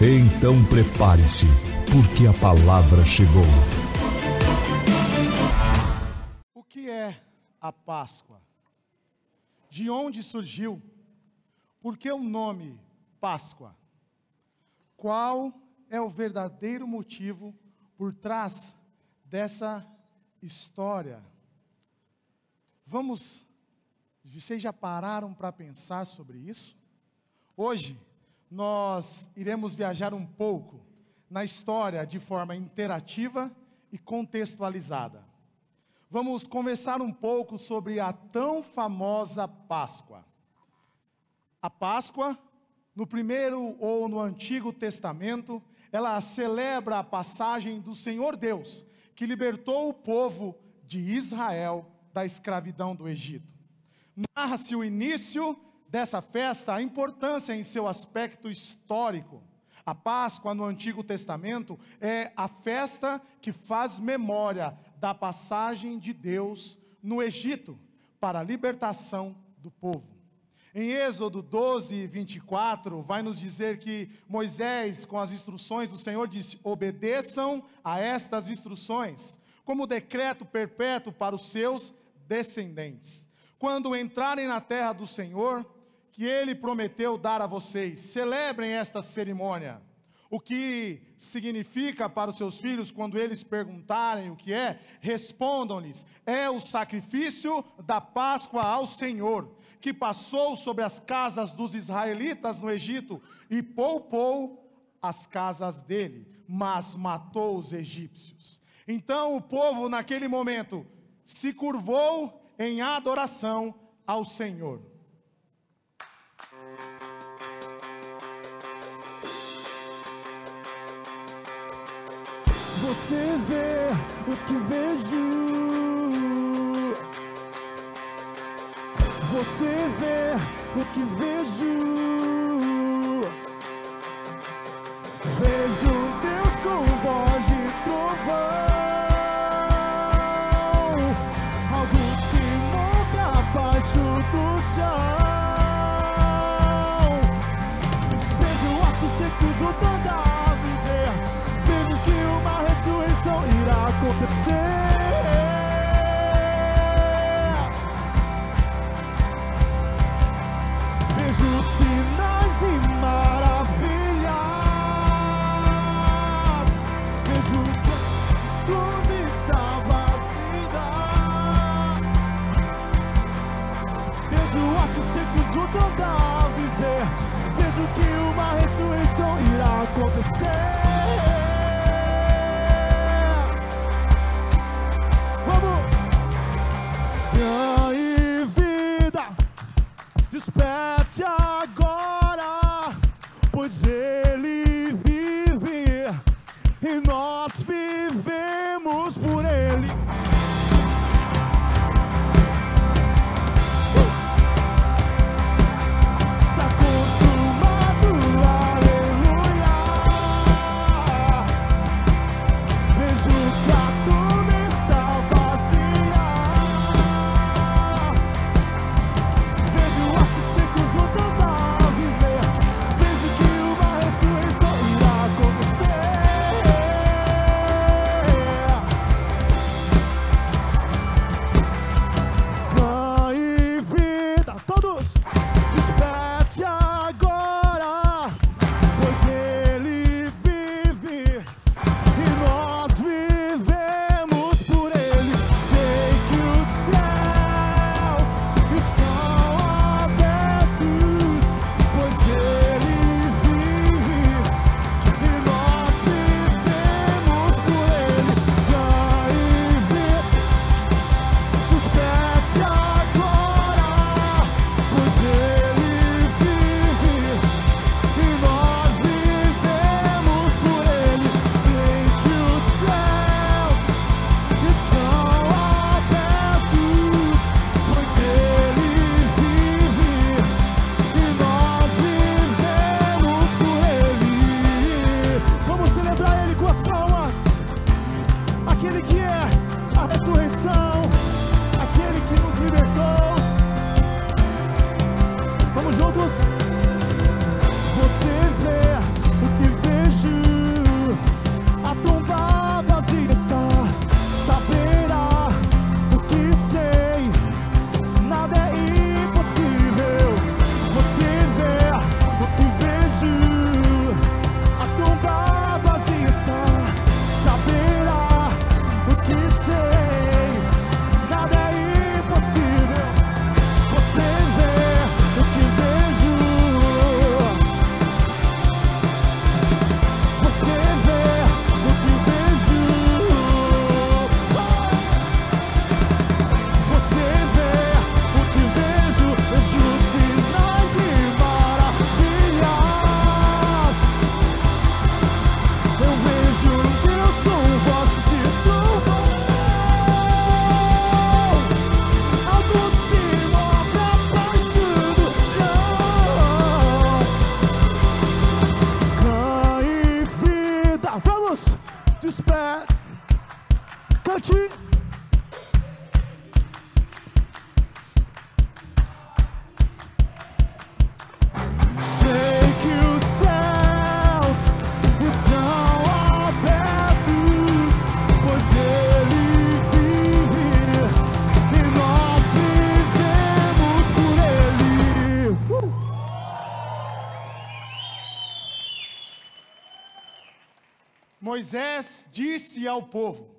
Então prepare-se, porque a palavra chegou. O que é a Páscoa? De onde surgiu? Por que o nome Páscoa? Qual é o verdadeiro motivo por trás dessa história? Vamos, vocês já pararam para pensar sobre isso? Hoje, nós iremos viajar um pouco na história de forma interativa e contextualizada. Vamos conversar um pouco sobre a tão famosa Páscoa. A Páscoa, no primeiro ou no Antigo Testamento, ela celebra a passagem do Senhor Deus, que libertou o povo de Israel da escravidão do Egito. Narra-se o início dessa festa a importância em seu aspecto histórico. A Páscoa no Antigo Testamento é a festa que faz memória da passagem de Deus no Egito para a libertação do povo. Em Êxodo 12, 24, vai nos dizer que Moisés, com as instruções do Senhor, disse: obedeçam a estas instruções, como decreto perpétuo para os seus descendentes. Quando entrarem na terra do Senhor, que ele prometeu dar a vocês. Celebrem esta cerimônia. O que significa para os seus filhos quando eles perguntarem o que é, respondam-lhes: é o sacrifício da Páscoa ao Senhor, que passou sobre as casas dos israelitas no Egito e poupou as casas dele, mas matou os egípcios. Então o povo, naquele momento, se curvou em adoração ao Senhor. Você vê o que vejo. Você vê o que vejo. what to say. Disse ao povo: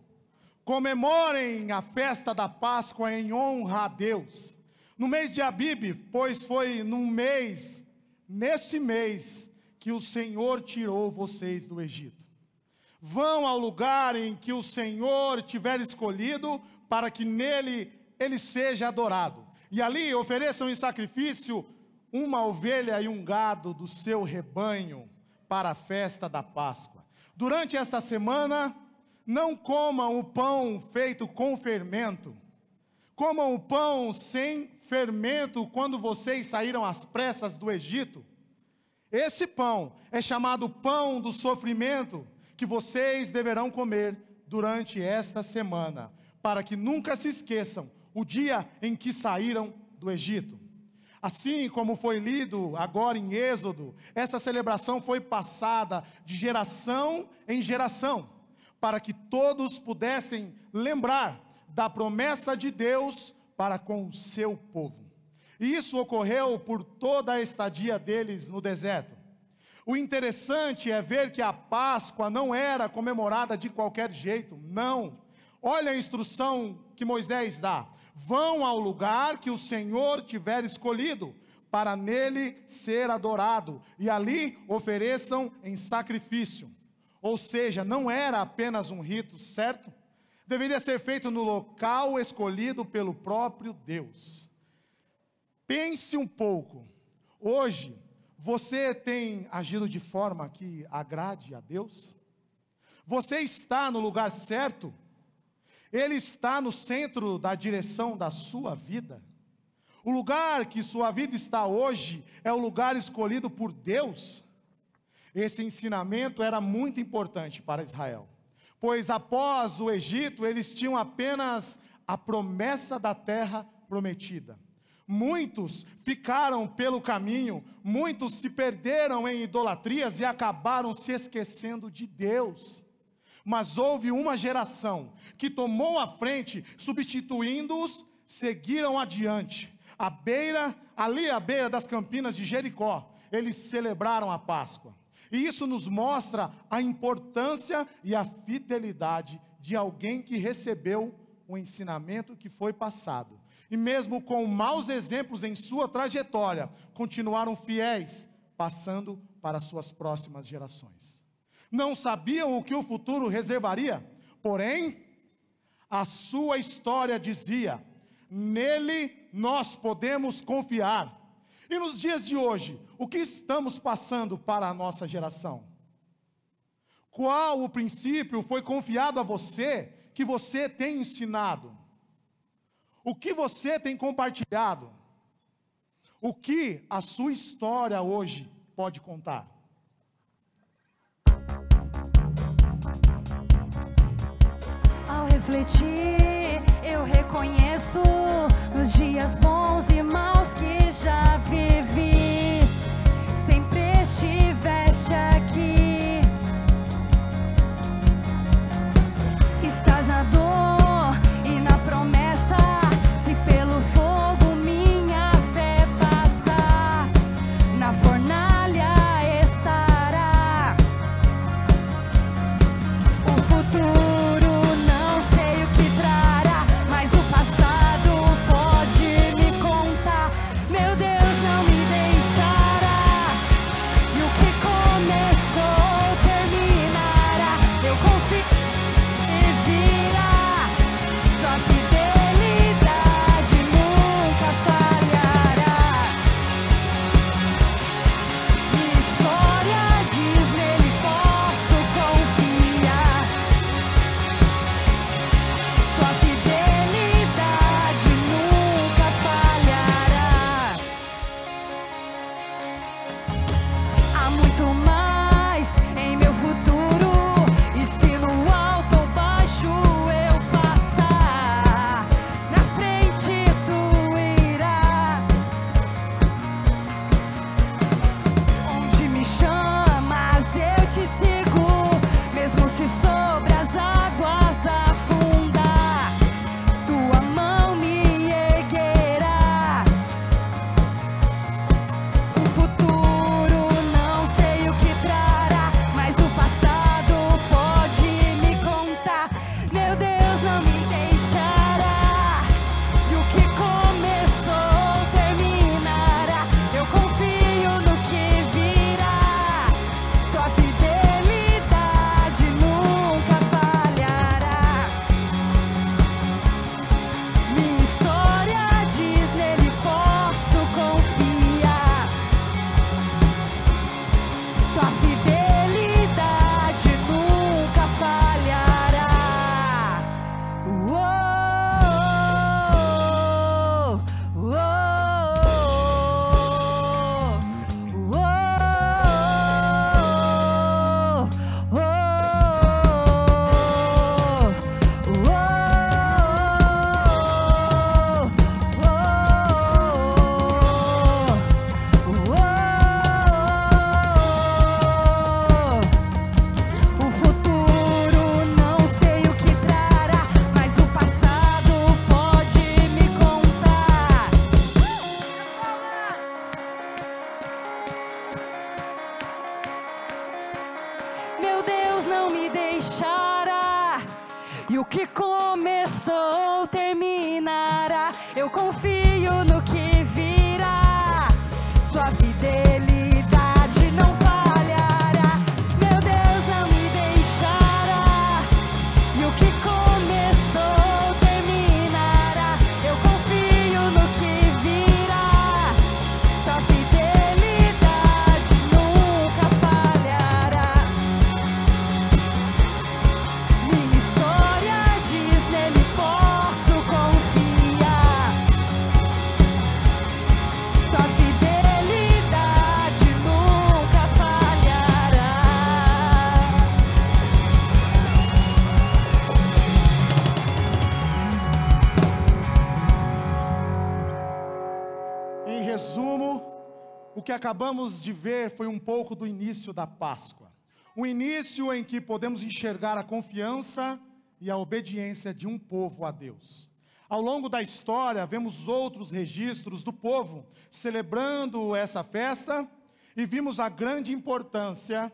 comemorem a festa da Páscoa em honra a Deus. No mês de Abibe, pois foi num mês, nesse mês, que o Senhor tirou vocês do Egito. Vão ao lugar em que o Senhor tiver escolhido, para que nele ele seja adorado. E ali ofereçam em sacrifício uma ovelha e um gado do seu rebanho para a festa da Páscoa. Durante esta semana, não comam o pão feito com fermento. Comam o pão sem fermento quando vocês saíram às pressas do Egito. Esse pão é chamado pão do sofrimento, que vocês deverão comer durante esta semana, para que nunca se esqueçam o dia em que saíram do Egito. Assim como foi lido agora em Êxodo, essa celebração foi passada de geração em geração, para que todos pudessem lembrar da promessa de Deus para com o seu povo. E isso ocorreu por toda a estadia deles no deserto. O interessante é ver que a Páscoa não era comemorada de qualquer jeito, não. Olha a instrução que Moisés dá: vão ao lugar que o Senhor tiver escolhido, para nele ser adorado, e ali ofereçam em sacrifício. Ou seja, não era apenas um rito, certo? Deveria ser feito no local escolhido pelo próprio Deus. Pense um pouco. Hoje, você tem agido de forma que agrade a Deus? Você está no lugar certo? Ele está no centro da direção da sua vida? O lugar que sua vida está hoje é o lugar escolhido por Deus? Esse ensinamento era muito importante para Israel, pois após o Egito, eles tinham apenas a promessa da terra prometida. Muitos ficaram pelo caminho, muitos se perderam em idolatrias e acabaram se esquecendo de Deus. Mas houve uma geração que tomou a frente, substituindo-os, seguiram adiante. À beira, ali à beira das campinas de Jericó, eles celebraram a Páscoa. E isso nos mostra a importância e a fidelidade de alguém que recebeu o ensinamento que foi passado. E mesmo com maus exemplos em sua trajetória, continuaram fiéis, passando para suas próximas gerações. Não sabiam o que o futuro reservaria, porém, a sua história dizia: nele nós podemos confiar. E nos dias de hoje, o que estamos passando para a nossa geração? Qual o princípio foi confiado a você que você tem ensinado? O que você tem compartilhado? O que a sua história hoje pode contar? Ao refletir, eu reconheço nos dias bons e maus que já acabamos de ver foi um pouco do início da Páscoa. O início em que podemos enxergar a confiança e a obediência de um povo a Deus. Ao longo da história, vemos outros registros do povo celebrando essa festa e vimos a grande importância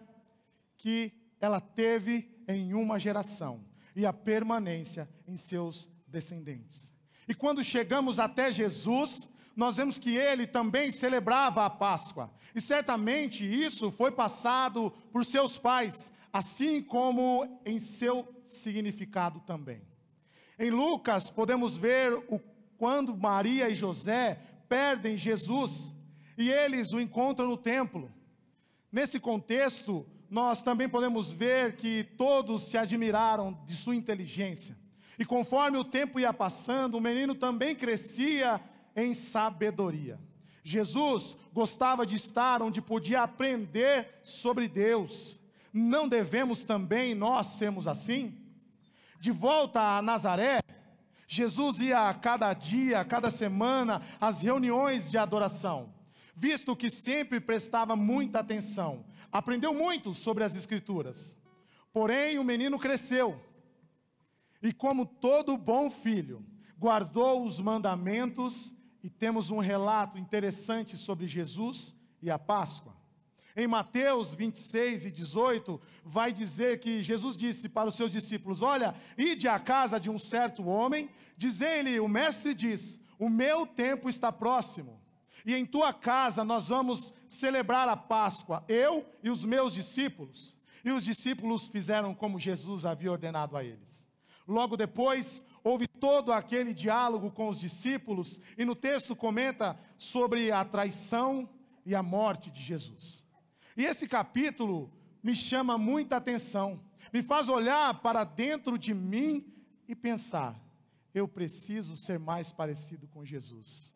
que ela teve em uma geração e a permanência em seus descendentes. E quando chegamos até Jesus, nós vemos que ele também celebrava a Páscoa. E certamente isso foi passado por seus pais, assim como em seu significado também. Em Lucas, podemos ver o, quando Maria e José perdem Jesus e eles o encontram no templo. Nesse contexto, nós também podemos ver que todos se admiraram de sua inteligência. E conforme o tempo ia passando, o menino também crescia em sabedoria. Jesus gostava de estar onde podia aprender sobre Deus. Não devemos também nós sermos assim? De volta a Nazaré, Jesus ia a cada dia, a cada semana, às reuniões de adoração, visto que sempre prestava muita atenção, aprendeu muito sobre as Escrituras. Porém, o menino cresceu, e como todo bom filho, guardou os mandamentos, e temos um relato interessante sobre Jesus e a Páscoa. Em Mateus 26 e 18, vai dizer que Jesus disse para os seus discípulos: Olha, ide à casa de um certo homem, dizei-lhe: O mestre diz: O meu tempo está próximo, e em tua casa nós vamos celebrar a Páscoa, eu e os meus discípulos. E os discípulos fizeram como Jesus havia ordenado a eles. Logo depois, houve todo aquele diálogo com os discípulos, e no texto comenta sobre a traição e a morte de Jesus. E esse capítulo me chama muita atenção, me faz olhar para dentro de mim e pensar: eu preciso ser mais parecido com Jesus.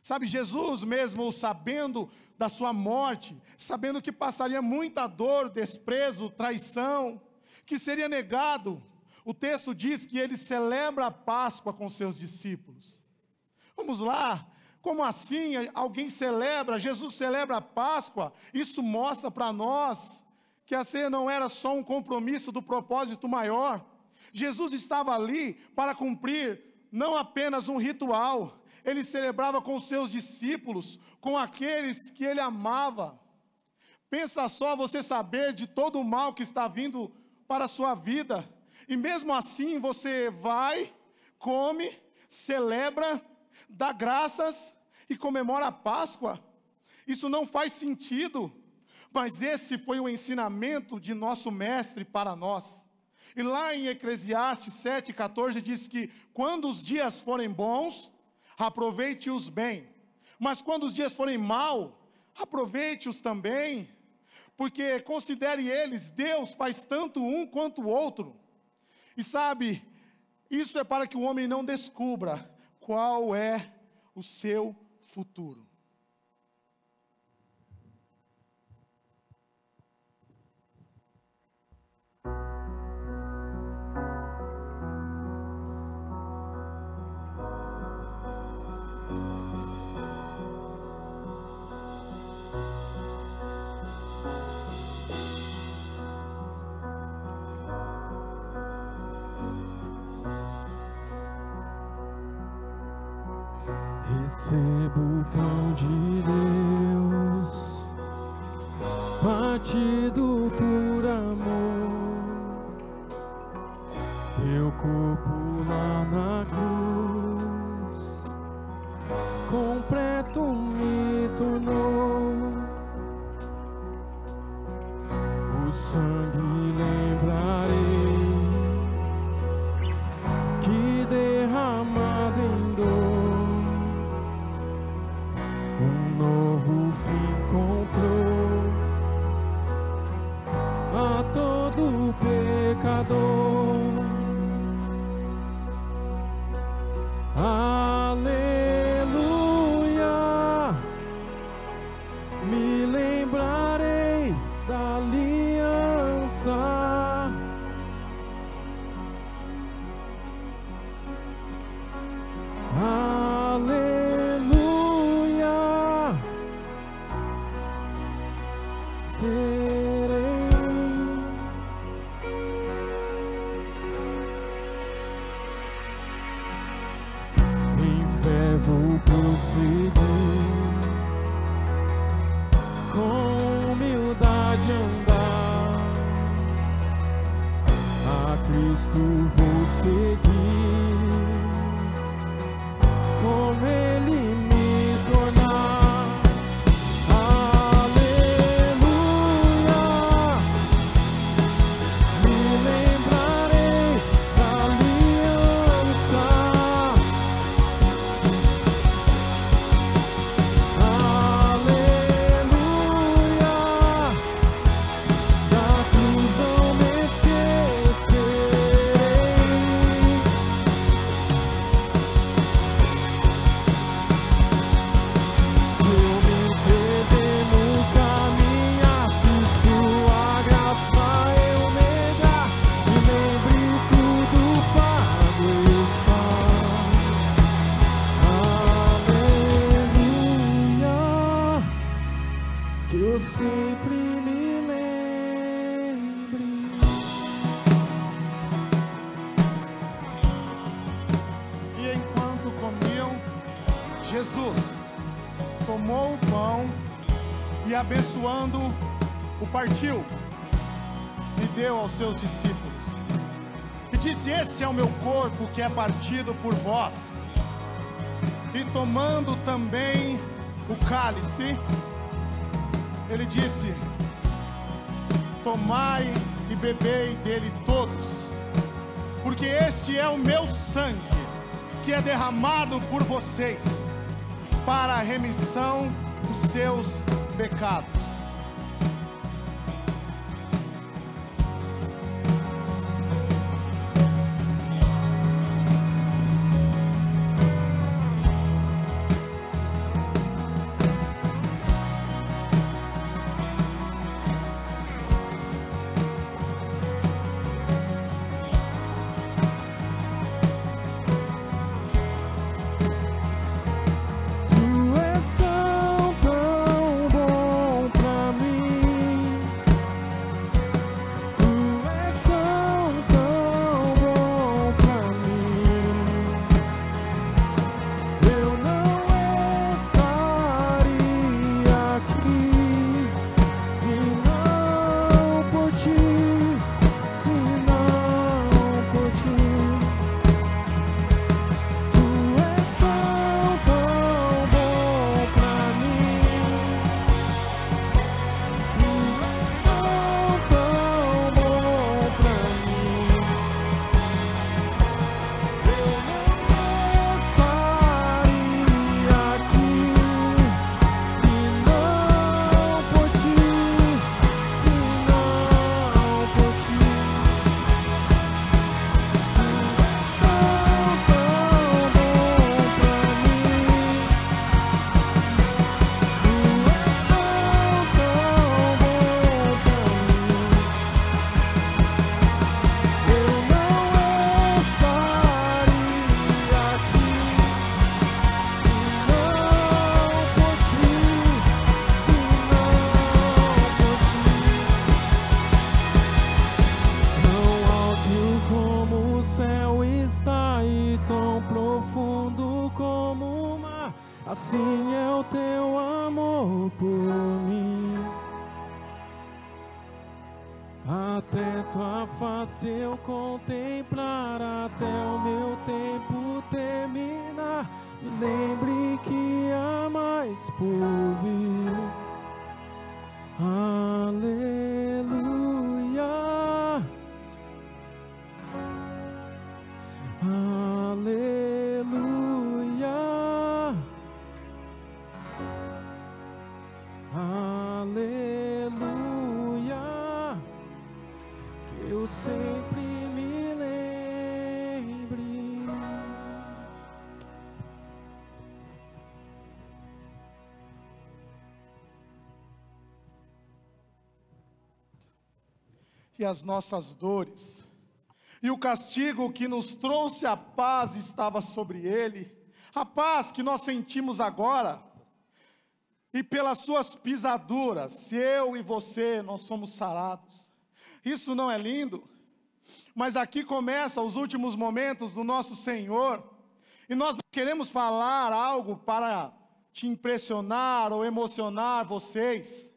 Sabe, Jesus mesmo sabendo da sua morte, sabendo que passaria muita dor, desprezo, traição, que seria negado, o texto diz que ele celebra a Páscoa com seus discípulos. Vamos lá, como assim alguém celebra, Jesus celebra a Páscoa? Isso mostra para nós que a ceia não era só um compromisso do propósito maior. Jesus estava ali para cumprir não apenas um ritual, ele celebrava com seus discípulos, com aqueles que ele amava. Pensa só você saber de todo o mal que está vindo para a sua vida, e mesmo assim você vai, come, celebra, dá graças e comemora a Páscoa. Isso não faz sentido, mas esse foi o ensinamento de nosso mestre para nós. E lá em Eclesiastes 7,14 diz que quando os dias forem bons, aproveite-os bem, mas quando os dias forem mal, aproveite-os também, porque considere eles, Deus faz tanto um quanto o outro. E sabe, isso é para que o homem não descubra qual é o seu futuro. Jesus tomou o pão e, abençoando, o partiu e deu aos seus discípulos. E disse: Esse é o meu corpo que é partido por vós. E tomando também o cálice, ele disse: Tomai e bebei dele todos porque este é o meu sangue, que é derramado por vocês, para a remissão dos seus pecados. E as nossas dores. E o castigo que nos trouxe a paz estava sobre ele, a paz que nós sentimos agora. E pelas suas pisaduras, se eu e você, nós fomos sarados. Isso não é lindo? Mas aqui começa os últimos momentos do nosso Senhor. E nós queremos falar algo para te impressionar ou emocionar vocês.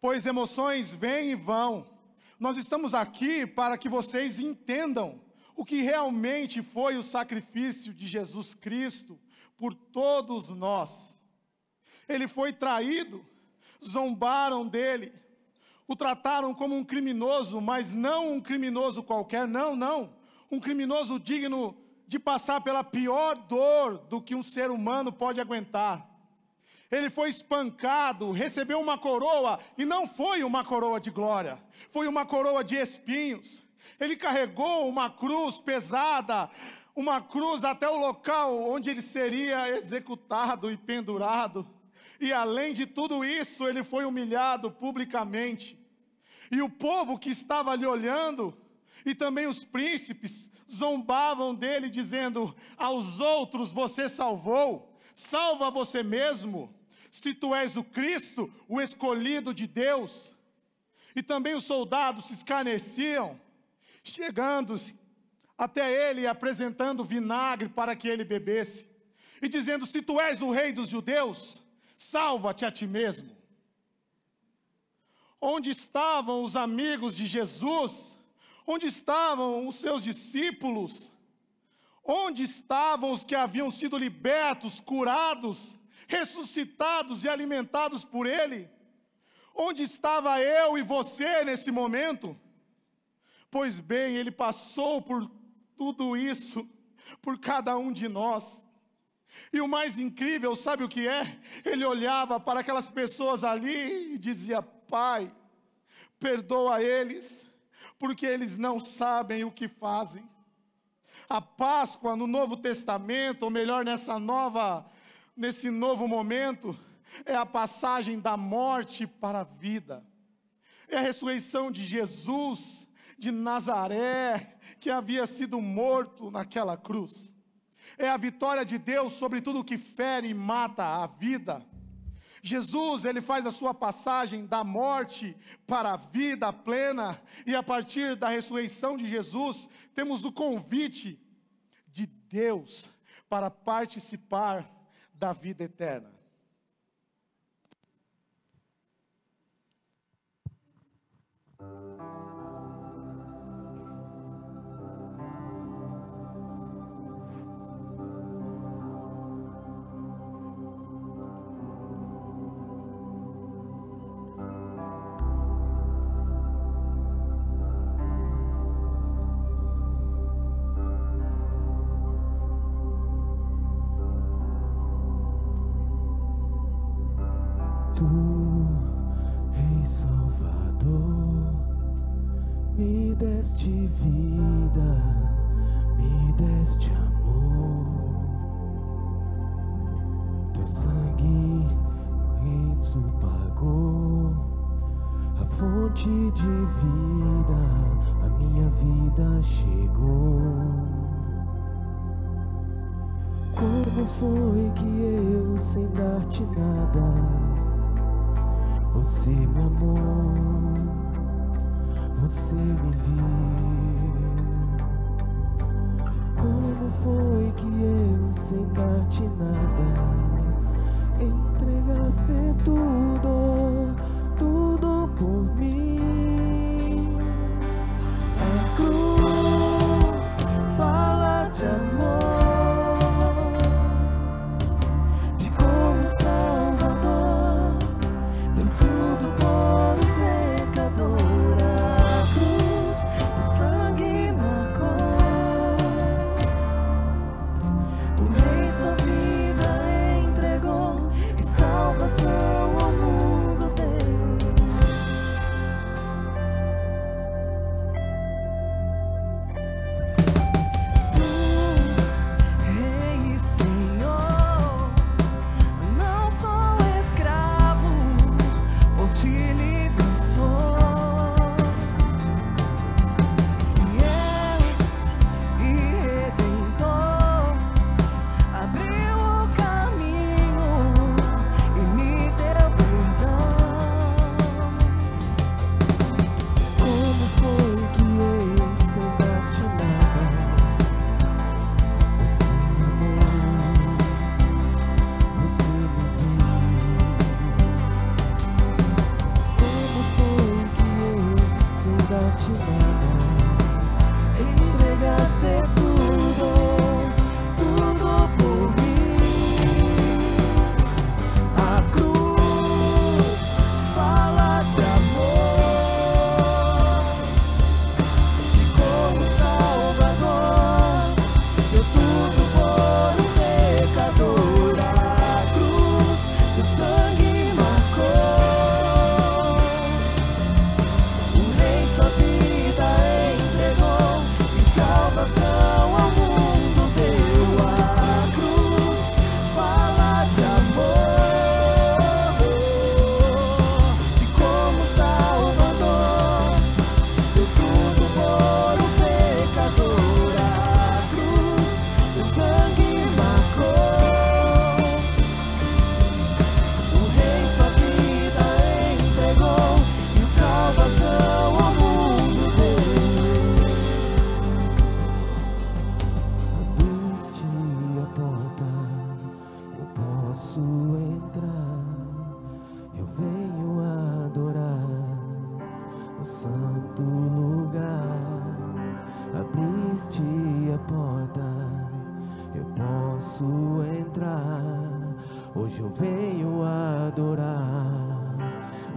Pois emoções vêm e vão. Nós estamos aqui para que vocês entendam o que realmente foi o sacrifício de Jesus Cristo por todos nós. Ele foi traído, zombaram dele, o trataram como um criminoso, mas não um criminoso qualquer, não, não. Um criminoso digno de passar pela pior dor do que um ser humano pode aguentar. Ele foi espancado, recebeu uma coroa, e não foi uma coroa de glória, foi uma coroa de espinhos. Ele carregou uma cruz pesada, uma cruz até o local onde ele seria executado e pendurado. E além de tudo isso, ele foi humilhado publicamente. E o povo que estava ali olhando, e também os príncipes, zombavam dele, dizendo: Aos outros você salvou, salva você mesmo, se tu és o Cristo, o escolhido de Deus. E também os soldados se escarneciam, chegando até ele e apresentando vinagre para que ele bebesse, e dizendo: Se tu és o rei dos judeus, salva-te a ti mesmo. Onde estavam os amigos de Jesus? Onde estavam os seus discípulos? Onde estavam os que haviam sido libertos, curados, ressuscitados e alimentados por Ele? Onde estava eu e você nesse momento? Pois bem, Ele passou por tudo isso, por cada um de nós. E o mais incrível, sabe o que é? Ele olhava para aquelas pessoas ali e dizia: Pai, perdoa eles, porque eles não sabem o que fazem. A Páscoa no Novo Testamento, ou melhor, nessa nova, nesse novo momento, é a passagem da morte para a vida. É a ressurreição de Jesus de Nazaré, que havia sido morto naquela cruz. É a vitória de Deus sobre tudo que fere e mata a vida. Jesus, ele faz a sua passagem da morte para a vida plena, e a partir da ressurreição de Jesus, temos o convite de Deus para participar da vida eterna. Pagou, a fonte de vida, a minha vida chegou. Como foi que eu, sem dar-te nada, você me amou, você me viu. Como foi que eu, sem dar-te nada, negaste tudo, tudo por mim. A cruz fala de amor.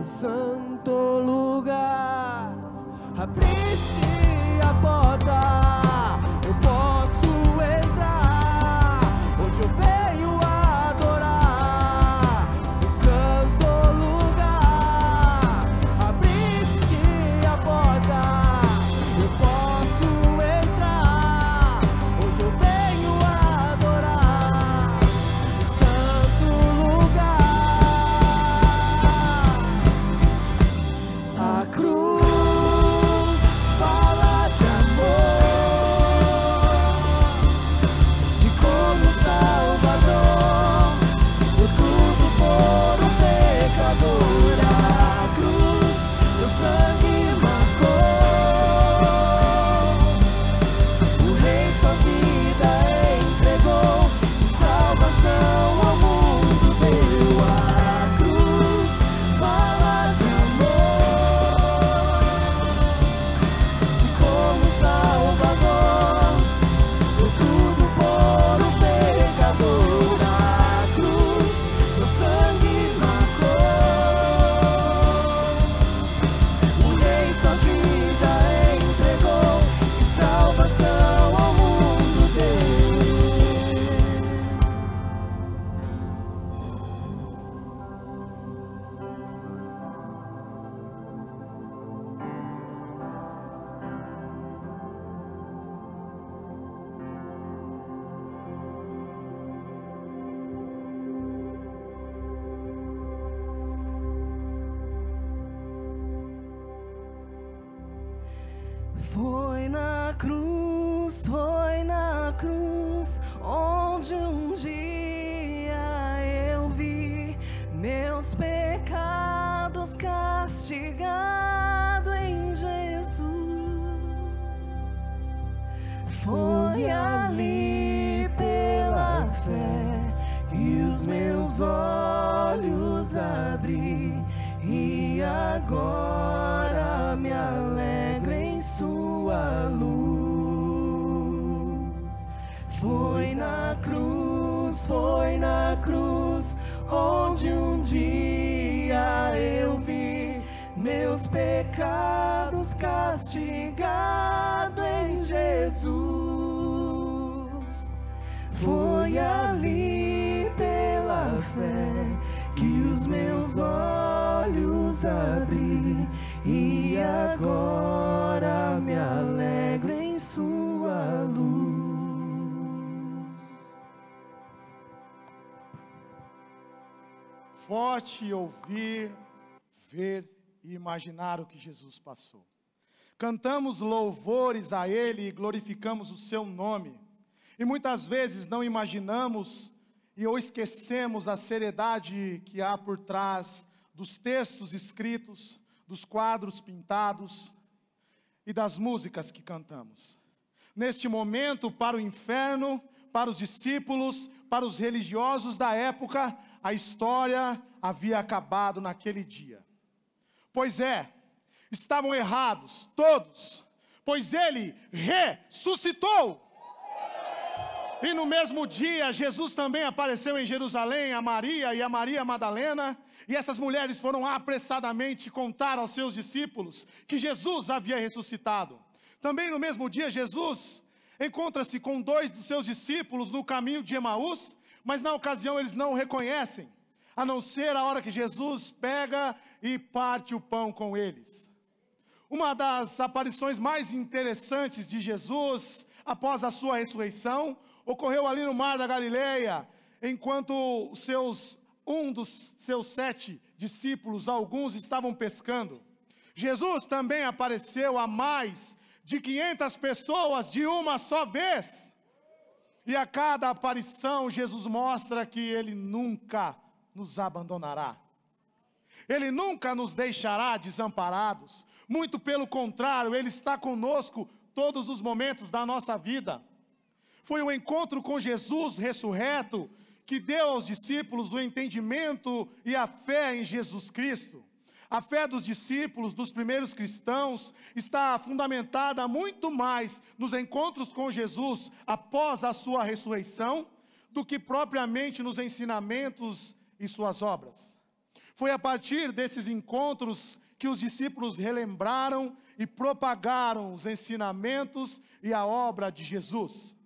Santo lugar. Abriste Foi ali pela fé que os meus olhos abri e agora me alegro em sua luz. Foi na cruz, foi na cruz, onde um dia eu vi meus pecados castigado em Jesus. Foi ali pela fé que os meus olhos abri e agora me alegro em sua luz. Forte ouvir, ver e imaginar o que Jesus passou. Cantamos louvores a Ele e glorificamos o Seu nome. E muitas vezes não imaginamos e ou esquecemos a seriedade que há por trás dos textos escritos, dos quadros pintados e das músicas que cantamos. Neste momento, para o inferno, para os discípulos, para os religiosos da época, a história havia acabado naquele dia. Pois é, estavam errados, todos, pois ele ressuscitou. E no mesmo dia, Jesus também apareceu em Jerusalém a Maria e a Maria Madalena, e essas mulheres foram apressadamente contar aos seus discípulos que Jesus havia ressuscitado. Também no mesmo dia, Jesus encontra-se com dois dos seus discípulos no caminho de Emaús, mas na ocasião eles não o reconhecem, a não ser a hora que Jesus pega e parte o pão com eles. Uma das aparições mais interessantes de Jesus após a sua ressurreição ocorreu ali no mar da Galileia, enquanto seus um dos seus sete discípulos, alguns estavam pescando. Jesus também apareceu a mais de 500 pessoas de uma só vez. E a cada aparição, Jesus mostra que Ele nunca nos abandonará. Ele nunca nos deixará desamparados. Muito pelo contrário, Ele está conosco todos os momentos da nossa vida. Foi o encontro com Jesus ressurreto que deu aos discípulos o entendimento e a fé em Jesus Cristo. A fé dos discípulos, dos primeiros cristãos, está fundamentada muito mais nos encontros com Jesus após a sua ressurreição do que propriamente nos ensinamentos e suas obras. Foi a partir desses encontros que os discípulos relembraram e propagaram os ensinamentos e a obra de Jesus.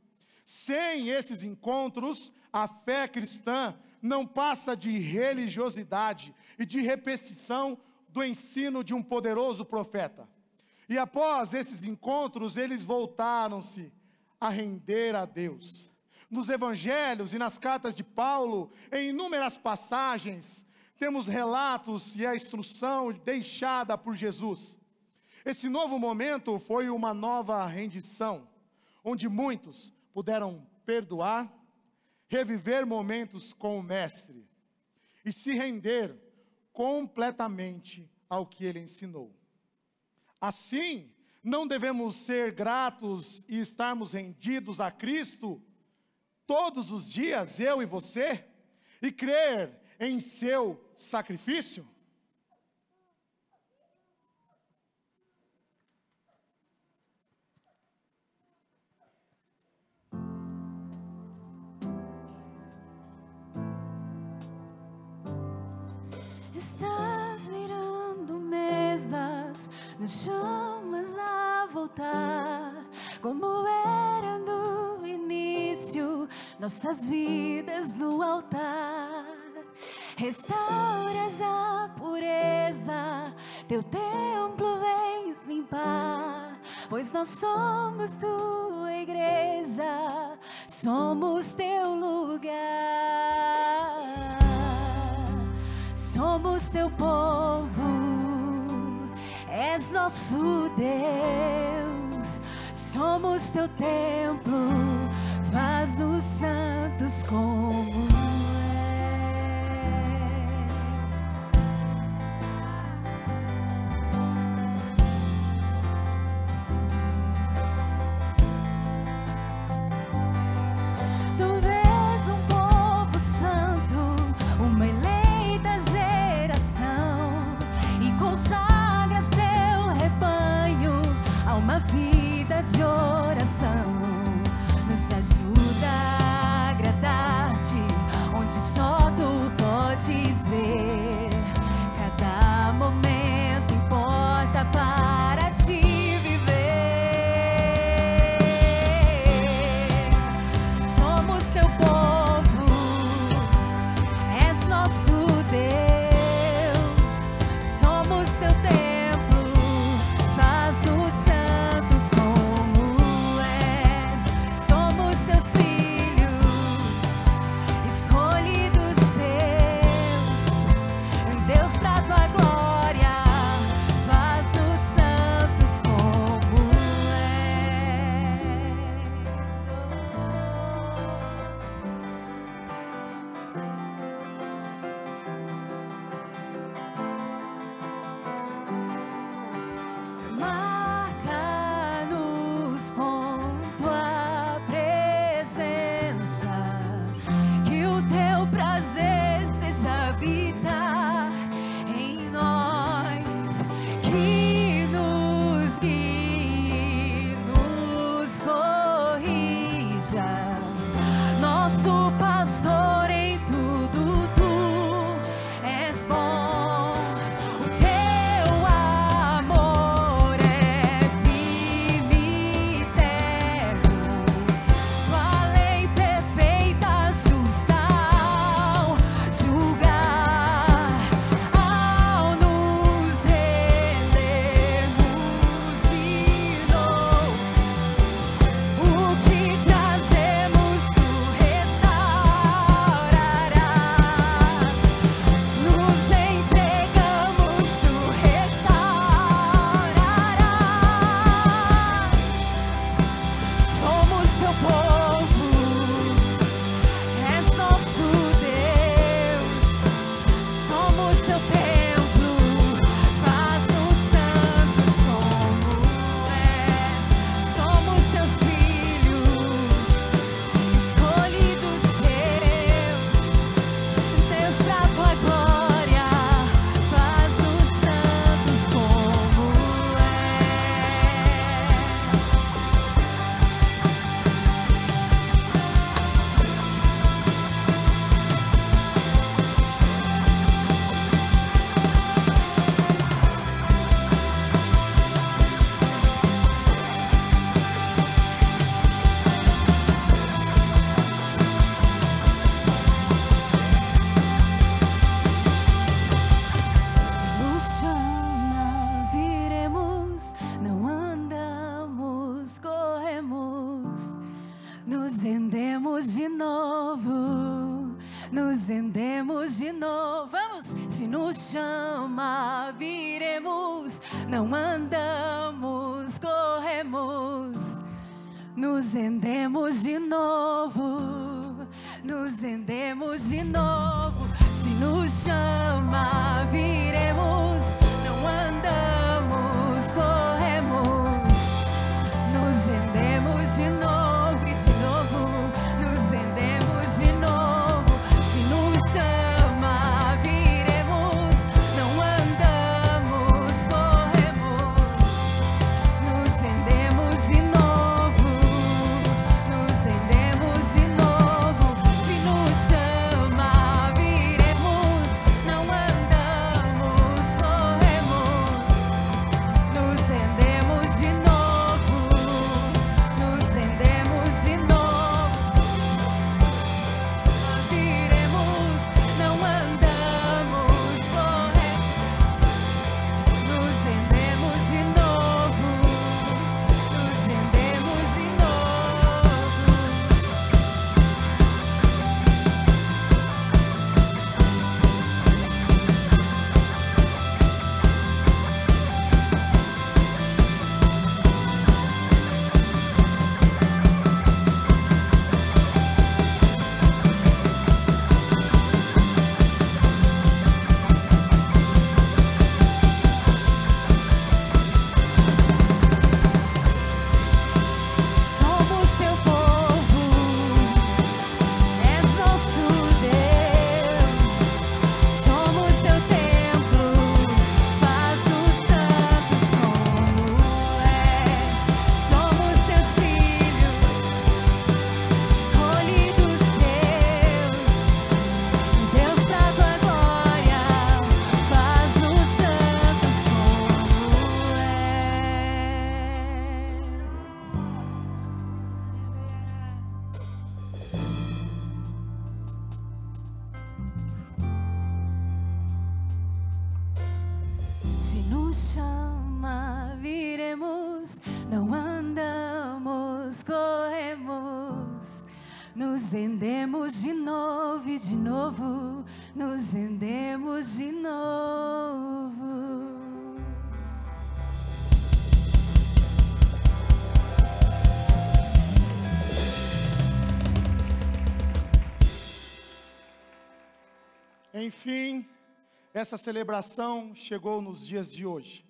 Sem esses encontros, a fé cristã não passa de religiosidade e de repetição do ensino de um poderoso profeta. E após esses encontros, eles voltaram-se a render a Deus. Nos evangelhos e nas cartas de Paulo, em inúmeras passagens, temos relatos e a instrução deixada por Jesus. Esse novo momento foi uma nova rendição, onde muitos puderam perdoar, reviver momentos com o Mestre e se render completamente ao que ele ensinou. Assim, não devemos ser gratos e estarmos rendidos a Cristo todos os dias, eu e você, e crer em seu sacrifício? Estás virando mesas no chão, mas a voltar como era no início, nossas vidas no altar. Restauras a pureza, teu templo vens limpar, pois nós somos tua igreja, somos teu lugar. Somos teu povo, és nosso Deus. Somos teu templo, faz-nos santos como rendemos de novo, nos rendemos de novo. Vamos, se nos chama, viremos, não andamos, corremos. Nos rendemos de novo, nos rendemos de novo. Se nos chama, viremos, não andamos, corremos. Enfim, essa celebração chegou nos dias de hoje.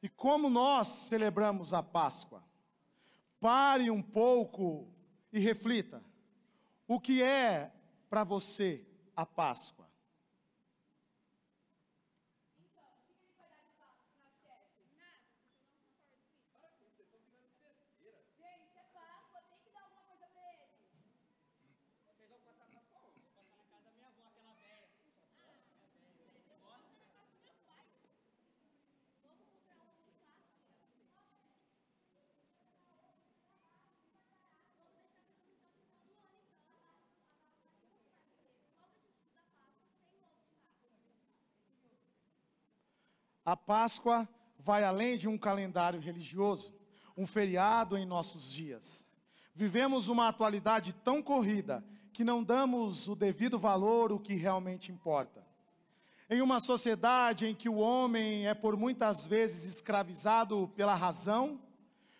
E como nós celebramos a Páscoa? Pare um pouco e reflita. O que é para você a Páscoa? A Páscoa vai além de um calendário religioso, um feriado em nossos dias. Vivemos uma atualidade tão corrida que não damos o devido valor o que realmente importa. Em uma sociedade em que o homem é por muitas vezes escravizado pela razão,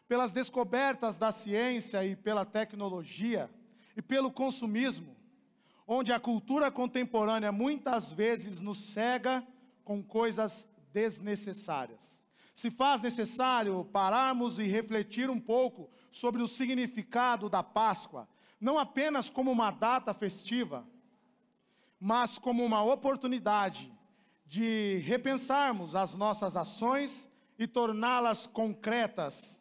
pelas descobertas da ciência e pela tecnologia e pelo consumismo, onde a cultura contemporânea muitas vezes nos cega com coisas desnecessárias. Se faz necessário pararmos e refletir um pouco sobre o significado da Páscoa, não apenas como uma data festiva, mas como uma oportunidade de repensarmos as nossas ações e torná-las concretas,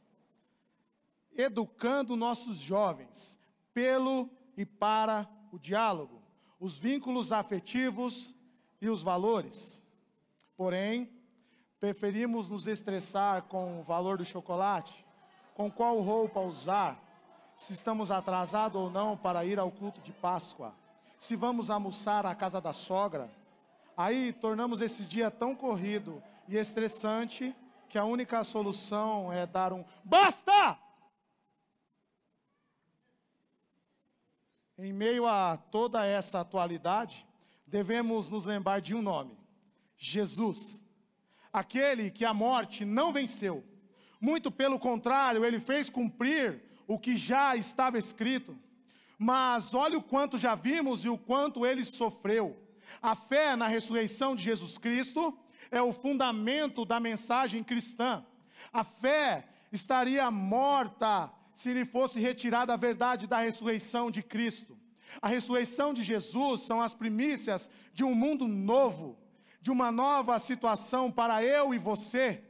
educando nossos jovens pelo e para o diálogo, os vínculos afetivos e os valores. Porém, preferimos nos estressar com o valor do chocolate, com qual roupa usar, se estamos atrasados ou não para ir ao culto de Páscoa, se vamos almoçar à casa da sogra. Aí tornamos esse dia tão corrido e estressante que a única solução é dar um basta! Em meio a toda essa atualidade, devemos nos lembrar de um nome: Jesus. Aquele que a morte não venceu. Muito pelo contrário, ele fez cumprir o que já estava escrito. Mas olha o quanto já vimos e o quanto ele sofreu. A fé na ressurreição de Jesus Cristo é o fundamento da mensagem cristã. A fé estaria morta se lhe fosse retirada a verdade da ressurreição de Cristo. A ressurreição de Jesus são as primícias de um mundo novo, de uma nova situação para eu e você.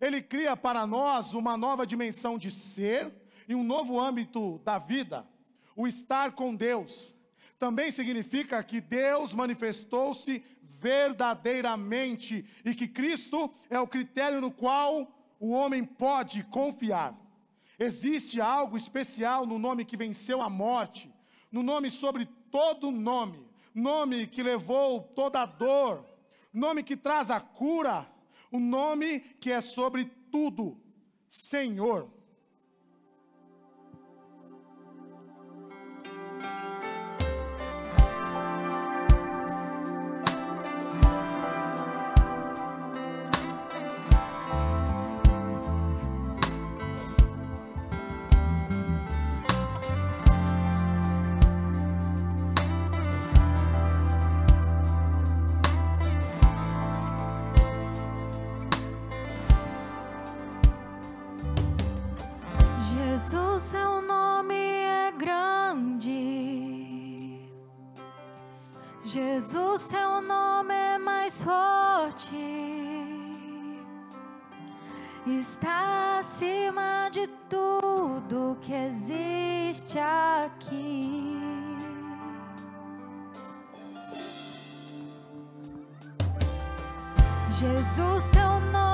Ele cria para nós uma nova dimensão de ser e um novo âmbito da vida, o estar com Deus. Também significa que Deus manifestou-se verdadeiramente e que Cristo é o critério no qual o homem pode confiar. Existe algo especial no nome que venceu a morte, no nome sobre todo nome, nome que levou toda a dor, nome que traz a cura, o nome que é sobre tudo, Senhor. Jesus, seu nome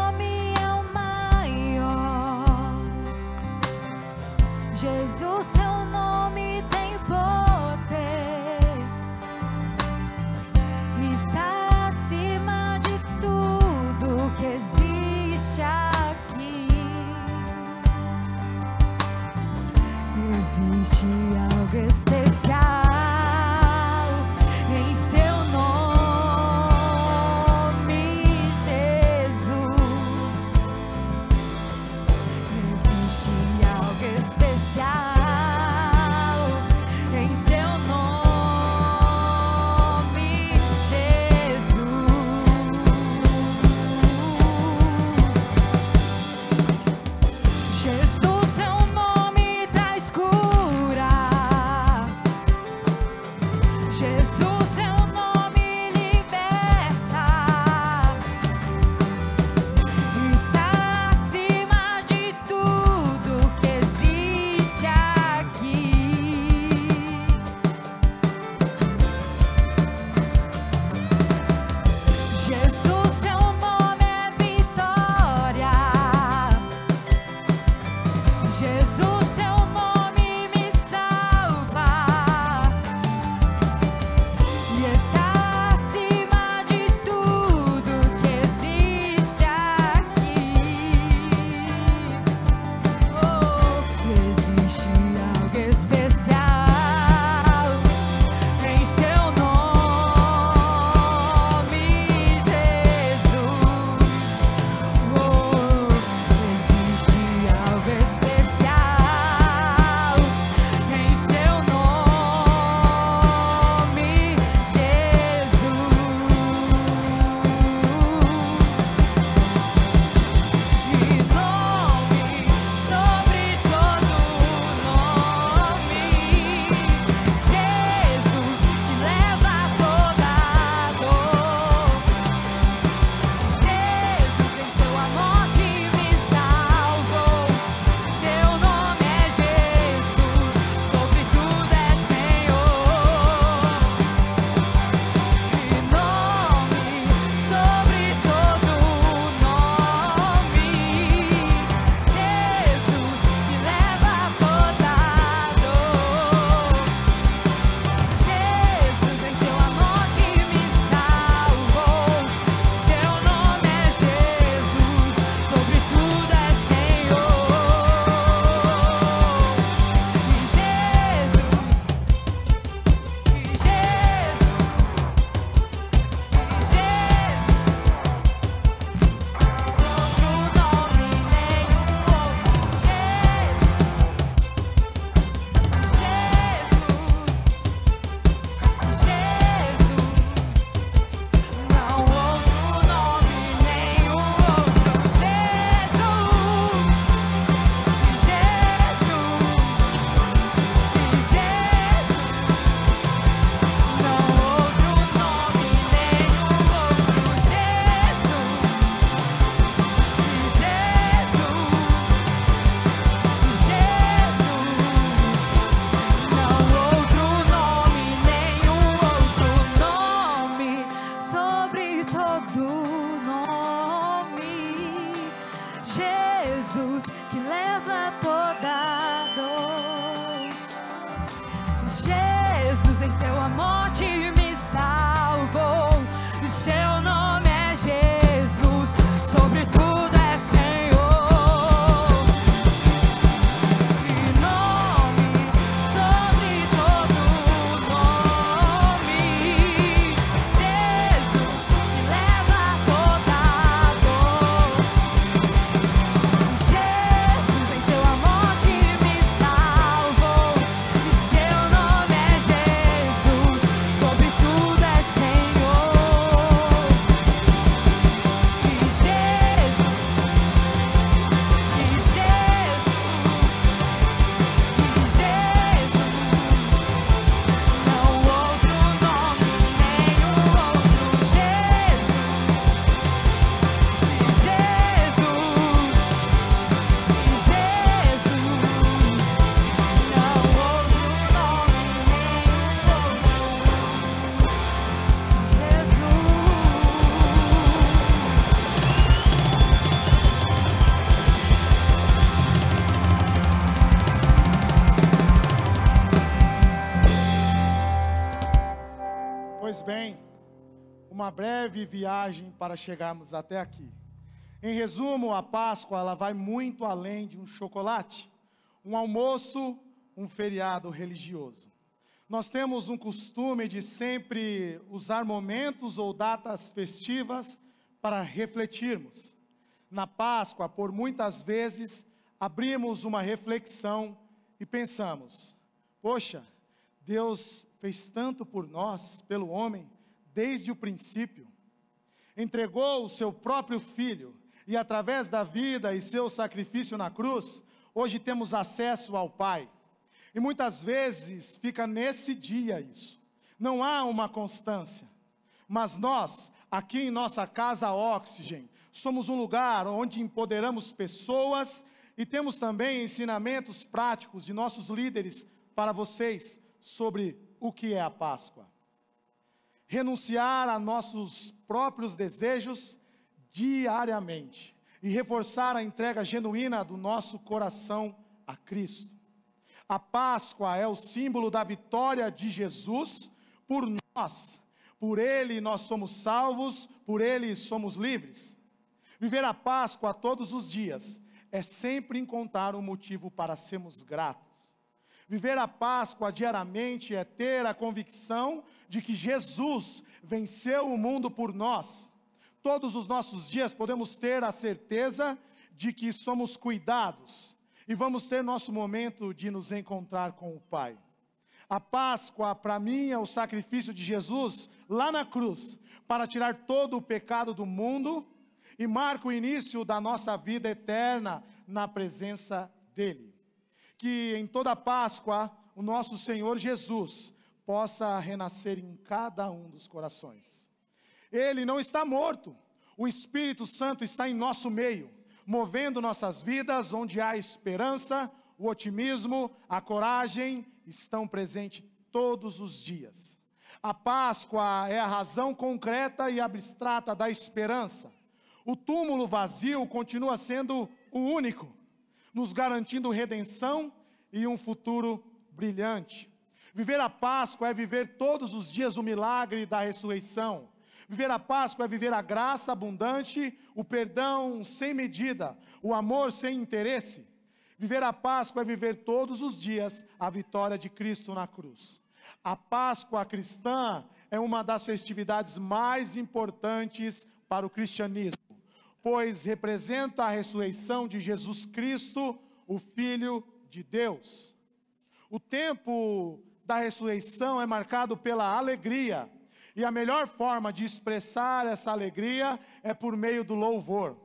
breve viagem para chegarmos até aqui. Em resumo, a Páscoa ela vai muito além de um chocolate, um almoço, um feriado religioso. Nós temos um costume de sempre usar momentos ou datas festivas para refletirmos. Na Páscoa, por muitas vezes, abrimos uma reflexão e pensamos: poxa, Deus fez tanto por nós, pelo homem, desde o princípio. Entregou o seu próprio filho e através da vida e seu sacrifício na cruz, hoje temos acesso ao Pai. E muitas vezes fica nesse dia isso. Não há uma constância. Mas nós, aqui em nossa casa Oxygen, somos um lugar onde empoderamos pessoas e temos também ensinamentos práticos de nossos líderes para vocês sobre o que é a Páscoa. Renunciar a nossos próprios desejos diariamente e reforçar a entrega genuína do nosso coração a Cristo. A Páscoa é o símbolo da vitória de Jesus por nós. Por Ele nós somos salvos, por Ele somos livres. Viver a Páscoa todos os dias é sempre encontrar um motivo para sermos gratos. Viver a Páscoa diariamente é ter a convicção de que Jesus venceu o mundo por nós. Todos os nossos dias podemos ter a certeza de que somos cuidados e vamos ter nosso momento de nos encontrar com o Pai. A Páscoa, para mim, é o sacrifício de Jesus lá na cruz, para tirar todo o pecado do mundo e marca o início da nossa vida eterna na presença dEle. Que em toda Páscoa, o nosso Senhor Jesus possa renascer em cada um dos corações. Ele não está morto, o Espírito Santo está em nosso meio, movendo nossas vidas onde há esperança, o otimismo, a coragem estão presentes todos os dias. A Páscoa é a razão concreta e abstrata da esperança. O túmulo vazio continua sendo o único, nos garantindo redenção e um futuro brilhante. Viver a Páscoa é viver todos os dias o milagre da ressurreição. Viver a Páscoa é viver a graça abundante, o perdão sem medida, o amor sem interesse. Viver a Páscoa é viver todos os dias a vitória de Cristo na cruz. A Páscoa cristã é uma das festividades mais importantes para o cristianismo, pois representa a ressurreição de Jesus Cristo, o Filho de Deus. O tempo da ressurreição é marcado pela alegria, e a melhor forma de expressar essa alegria é por meio do louvor.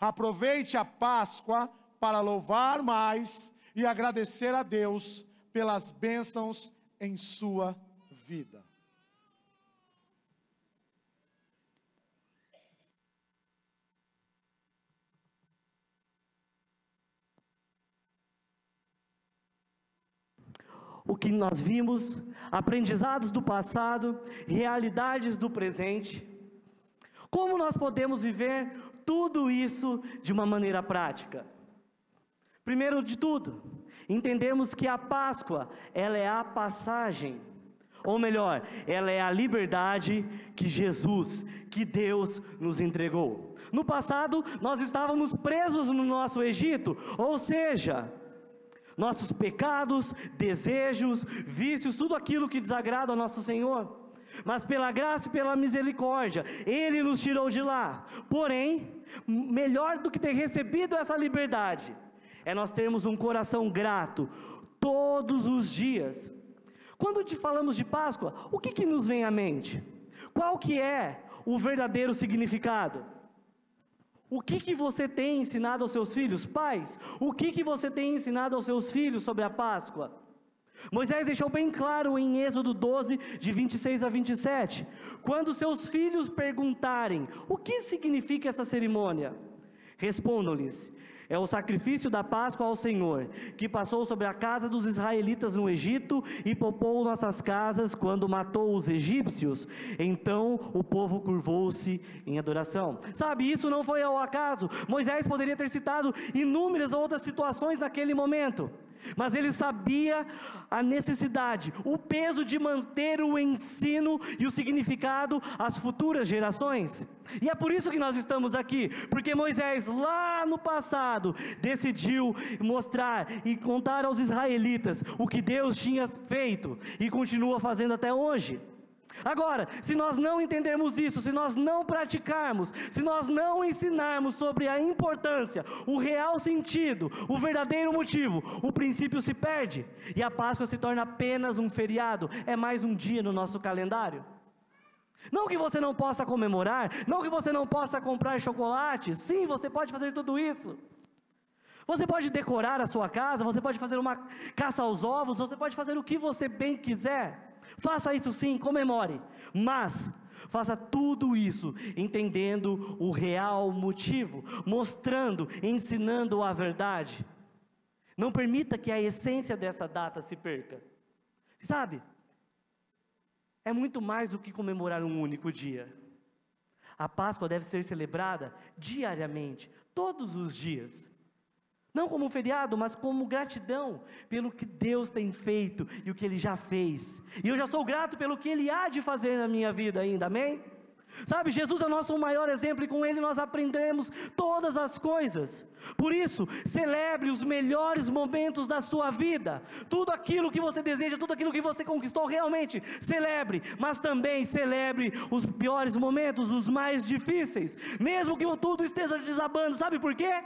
Aproveite a Páscoa para louvar mais e agradecer a Deus pelas bênçãos em sua vida. O que nós vimos, aprendizados do passado, realidades do presente. Como nós podemos viver tudo isso de uma maneira prática? Primeiro de tudo, entendemos que a Páscoa, ela é a passagem, ou melhor, ela é a liberdade que Jesus, que Deus nos entregou. No passado, nós estávamos presos no nosso Egito, ou seja, nossos pecados, desejos, vícios, tudo aquilo que desagrada ao nosso Senhor. Mas pela graça e pela misericórdia, Ele nos tirou de lá. Porém, melhor do que ter recebido essa liberdade, é nós termos um coração grato todos os dias. Quando te falamos de Páscoa, o que, que nos vem à mente? Qual que é o verdadeiro significado? O que, que você tem ensinado aos seus filhos? Pais, o que, que você tem ensinado aos seus filhos sobre a Páscoa? Moisés deixou bem claro em Êxodo 12, de 26 a 27, quando seus filhos perguntarem: o que significa essa cerimônia? Respondam-lhes: é o sacrifício da Páscoa ao Senhor, que passou sobre a casa dos israelitas no Egito e poupou nossas casas quando matou os egípcios. Então o povo curvou-se em adoração. Sabe, isso não foi ao acaso. Moisés poderia ter citado inúmeras outras situações naquele momento mas ele sabia a necessidade, o peso de manter o ensino e o significado às futuras gerações. E é por isso que nós estamos aqui, porque Moisés, lá no passado, decidiu mostrar e contar aos israelitas o que Deus tinha feito e continua fazendo até hoje. Agora, se nós não entendermos isso, se nós não praticarmos, se nós não ensinarmos sobre a importância, o real sentido, o verdadeiro motivo, o princípio se perde e a Páscoa se torna apenas um feriado, é mais um dia no nosso calendário. Não que você não possa comemorar, não que você não possa comprar chocolate, sim, você pode fazer tudo isso. Você pode decorar a sua casa, você pode fazer uma caça aos ovos, você pode fazer o que você bem quiser. Faça isso sim, comemore, mas faça tudo isso entendendo o real motivo, mostrando, ensinando a verdade. Não permita que a essência dessa data se perca. Sabe? É muito mais do que comemorar um único dia. A Páscoa deve ser celebrada diariamente, todos os dias. Não como feriado, mas como gratidão pelo que Deus tem feito e o que Ele já fez. E eu já sou grato pelo que Ele há de fazer na minha vida ainda, amém? Sabe, Jesus é o nosso maior exemplo e com Ele nós aprendemos todas as coisas. Por isso, celebre os melhores momentos da sua vida. Tudo aquilo que você deseja, tudo aquilo que você conquistou, realmente celebre. Mas também celebre os piores momentos, os mais difíceis. Mesmo que tudo esteja desabando, sabe por quê?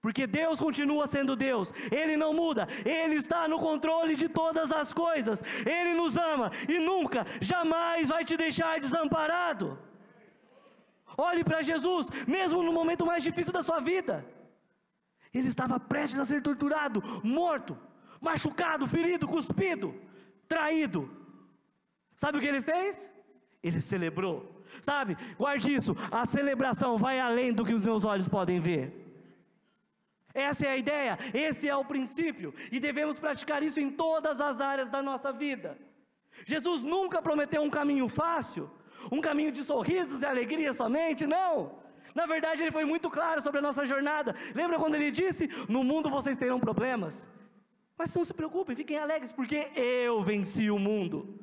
Porque Deus continua sendo Deus, Ele não muda, Ele está no controle de todas as coisas, Ele nos ama e nunca, jamais vai te deixar desamparado. Olhe para Jesus, mesmo no momento mais difícil da sua vida, Ele estava prestes a ser torturado, morto, machucado, ferido, cuspido, traído. Sabe o que ele fez? Ele celebrou. Sabe, guarde isso, a celebração vai além do que os meus olhos podem ver. Essa é a ideia, esse é o princípio, e devemos praticar isso em todas as áreas da nossa vida. Jesus nunca prometeu um caminho fácil, um caminho de sorrisos e alegria somente, não. Na verdade, ele foi muito claro sobre a nossa jornada. Lembra quando ele disse: No mundo vocês terão problemas, mas não se preocupem, fiquem alegres, porque eu venci o mundo.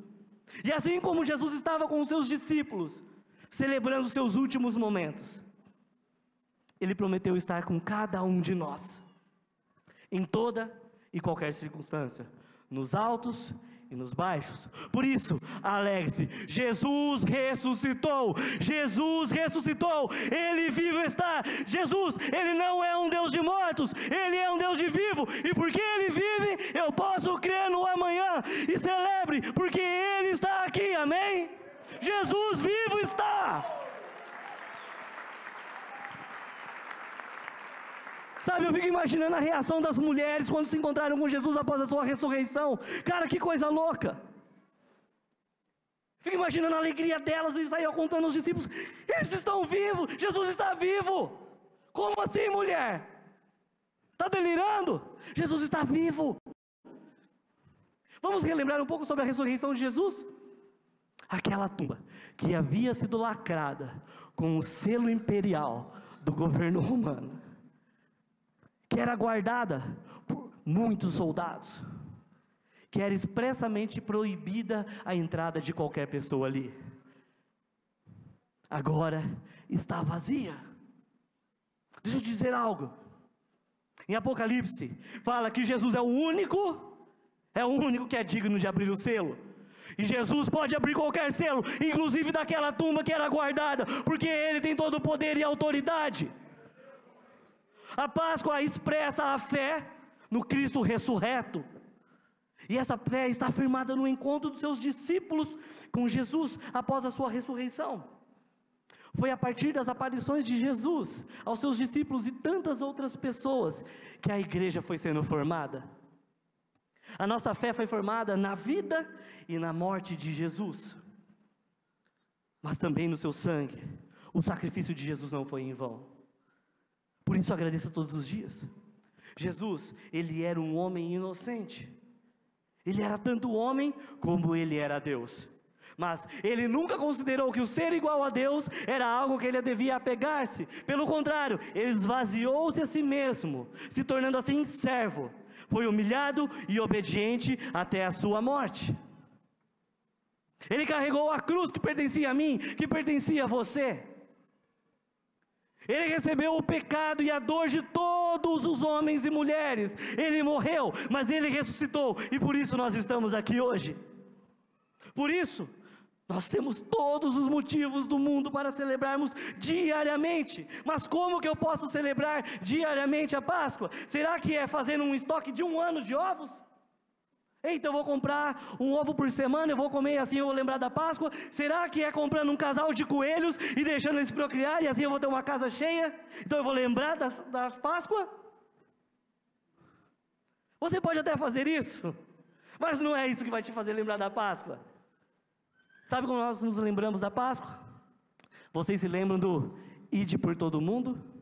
E assim como Jesus estava com os seus discípulos, celebrando os seus últimos momentos, ele prometeu estar com cada um de nós, em toda e qualquer circunstância, nos altos e nos baixos. Por isso, alegre-se. Jesus ressuscitou. Jesus ressuscitou. Ele vivo está. Jesus, ele não é um Deus de mortos, ele é um Deus de vivo. E porque ele vive, eu posso crer no amanhã e celebre, porque ele está aqui. Amém? Jesus vivo está. Sabe, eu fico imaginando a reação das mulheres quando se encontraram com Jesus após a sua ressurreição. Cara, que coisa louca. Fico imaginando a alegria delas e saíram contando aos discípulos: eles estão vivos, Jesus está vivo. Como assim, mulher? Está delirando? Jesus está vivo. Vamos relembrar um pouco sobre a ressurreição de Jesus? Aquela tumba que havia sido lacrada com o selo imperial do governo romano que era guardada por muitos soldados, que era expressamente proibida a entrada de qualquer pessoa ali. Agora está vazia. Deixa eu dizer algo. Em Apocalipse, fala que Jesus é o único, é o único que é digno de abrir o selo. E Jesus pode abrir qualquer selo, inclusive daquela tumba que era guardada, porque Ele tem todo o poder e autoridade. A Páscoa expressa a fé no Cristo ressurreto. E essa fé está firmada no encontro dos seus discípulos com Jesus após a sua ressurreição. Foi a partir das aparições de Jesus aos seus discípulos e tantas outras pessoas que a igreja foi sendo formada. A nossa fé foi formada na vida e na morte de Jesus, mas também no seu sangue. O sacrifício de Jesus não foi em vão. Por isso agradeço todos os dias. Jesus, ele era um homem inocente. Ele era tanto homem como ele era Deus. Mas ele nunca considerou que o ser igual a Deus era algo que ele devia apegar-se. Pelo contrário, ele esvaziou-se a si mesmo, se tornando assim servo. Foi humilhado e obediente até a sua morte. Ele carregou a cruz que pertencia a mim, que pertencia a você. Ele recebeu o pecado e a dor de todos os homens e mulheres. Ele morreu, mas ele ressuscitou, e por isso nós estamos aqui hoje. Por isso, nós temos todos os motivos do mundo para celebrarmos diariamente. Mas como que eu posso celebrar diariamente a Páscoa? Será que é fazendo um estoque de um ano de ovos? Então eu vou comprar um ovo por semana, eu vou comer assim eu vou lembrar da Páscoa. Será que é comprando um casal de coelhos e deixando eles procriar e assim eu vou ter uma casa cheia? Então eu vou lembrar das, da Páscoa? Você pode até fazer isso, mas não é isso que vai te fazer lembrar da Páscoa. Sabe como nós nos lembramos da Páscoa? Vocês se lembram do ide por todo mundo?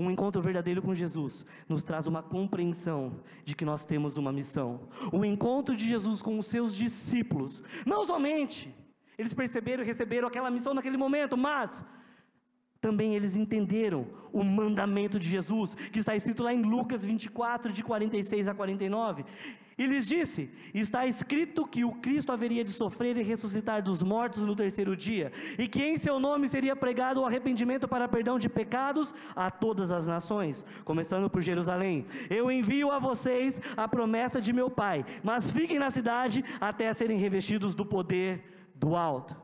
Um encontro verdadeiro com Jesus nos traz uma compreensão de que nós temos uma missão. O encontro de Jesus com os seus discípulos, não somente eles perceberam e receberam aquela missão naquele momento, mas também eles entenderam o mandamento de Jesus, que está escrito lá em Lucas 24, de 46 a 49. E lhes disse: Está escrito que o Cristo haveria de sofrer e ressuscitar dos mortos no terceiro dia, e que em seu nome seria pregado o arrependimento para perdão de pecados a todas as nações, começando por Jerusalém. Eu envio a vocês a promessa de meu Pai, mas fiquem na cidade até serem revestidos do poder do alto.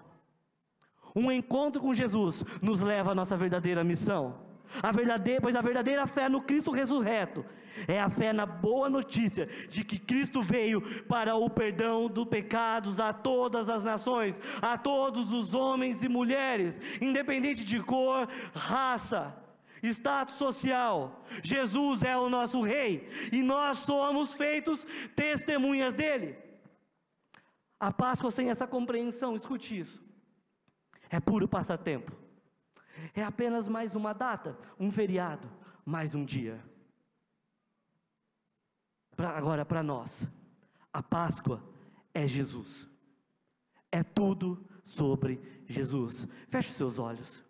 Um encontro com Jesus nos leva à nossa verdadeira missão. A verdadeira, pois a verdadeira fé no Cristo ressurreto é a fé na boa notícia de que Cristo veio para o perdão dos pecados a todas as nações, a todos os homens e mulheres, independente de cor, raça, status social. Jesus é o nosso rei e nós somos feitos testemunhas dele. A Páscoa sem essa compreensão, escute isso, é puro passatempo. É apenas mais uma data, um feriado, mais um dia. Pra, agora, para nós, a Páscoa é Jesus. É tudo sobre Jesus. Feche seus olhos.